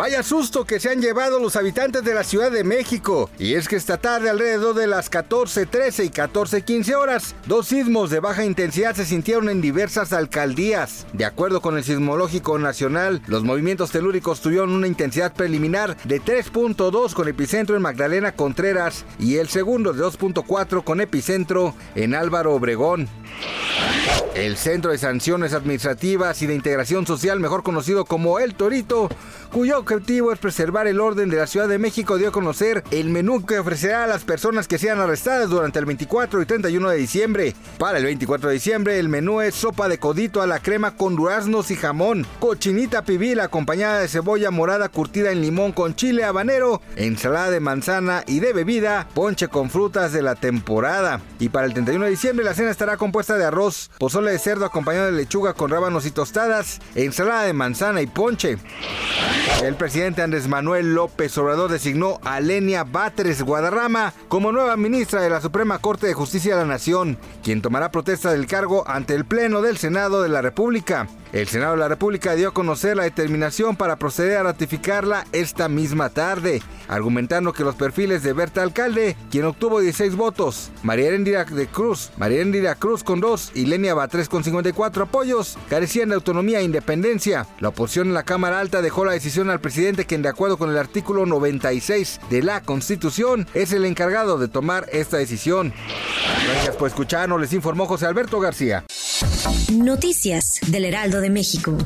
Vaya susto que se han llevado los habitantes de la Ciudad de México. Y es que esta tarde, alrededor de las 14.13 y 14.15 horas, dos sismos de baja intensidad se sintieron en diversas alcaldías. De acuerdo con el Sismológico Nacional, los movimientos telúricos tuvieron una intensidad preliminar de 3.2 con epicentro en Magdalena Contreras y el segundo de 2.4 con epicentro en Álvaro Obregón. El Centro de Sanciones Administrativas y de Integración Social, mejor conocido como El Torito, cuyo objetivo es preservar el orden de la Ciudad de México, dio a conocer el menú que ofrecerá a las personas que sean arrestadas durante el 24 y 31 de diciembre. Para el 24 de diciembre, el menú es sopa de codito a la crema con duraznos y jamón, cochinita pibil acompañada de cebolla morada curtida en limón con chile habanero, ensalada de manzana y de bebida, ponche con frutas de la temporada. Y para el 31 de diciembre, la cena estará compuesta de arroz, pozole de cerdo acompañado de lechuga con rábanos y tostadas, ensalada de manzana y ponche. El presidente Andrés Manuel López Obrador designó a Lenia Batres Guadarrama como nueva ministra de la Suprema Corte de Justicia de la Nación, quien tomará protesta del cargo ante el Pleno del Senado de la República. El Senado de la República dio a conocer la determinación para proceder a ratificarla esta misma tarde, argumentando que los perfiles de Berta Alcalde, quien obtuvo 16 votos, María Erendira de Cruz, María Erendira Cruz con 2 y Lenia Batres con 54 apoyos, carecían de autonomía e independencia. La oposición en la Cámara Alta dejó la decisión al presidente, quien de acuerdo con el artículo 96 de la Constitución es el encargado de tomar esta decisión. Gracias por escucharnos, les informó José Alberto García. Noticias del Heraldo de México.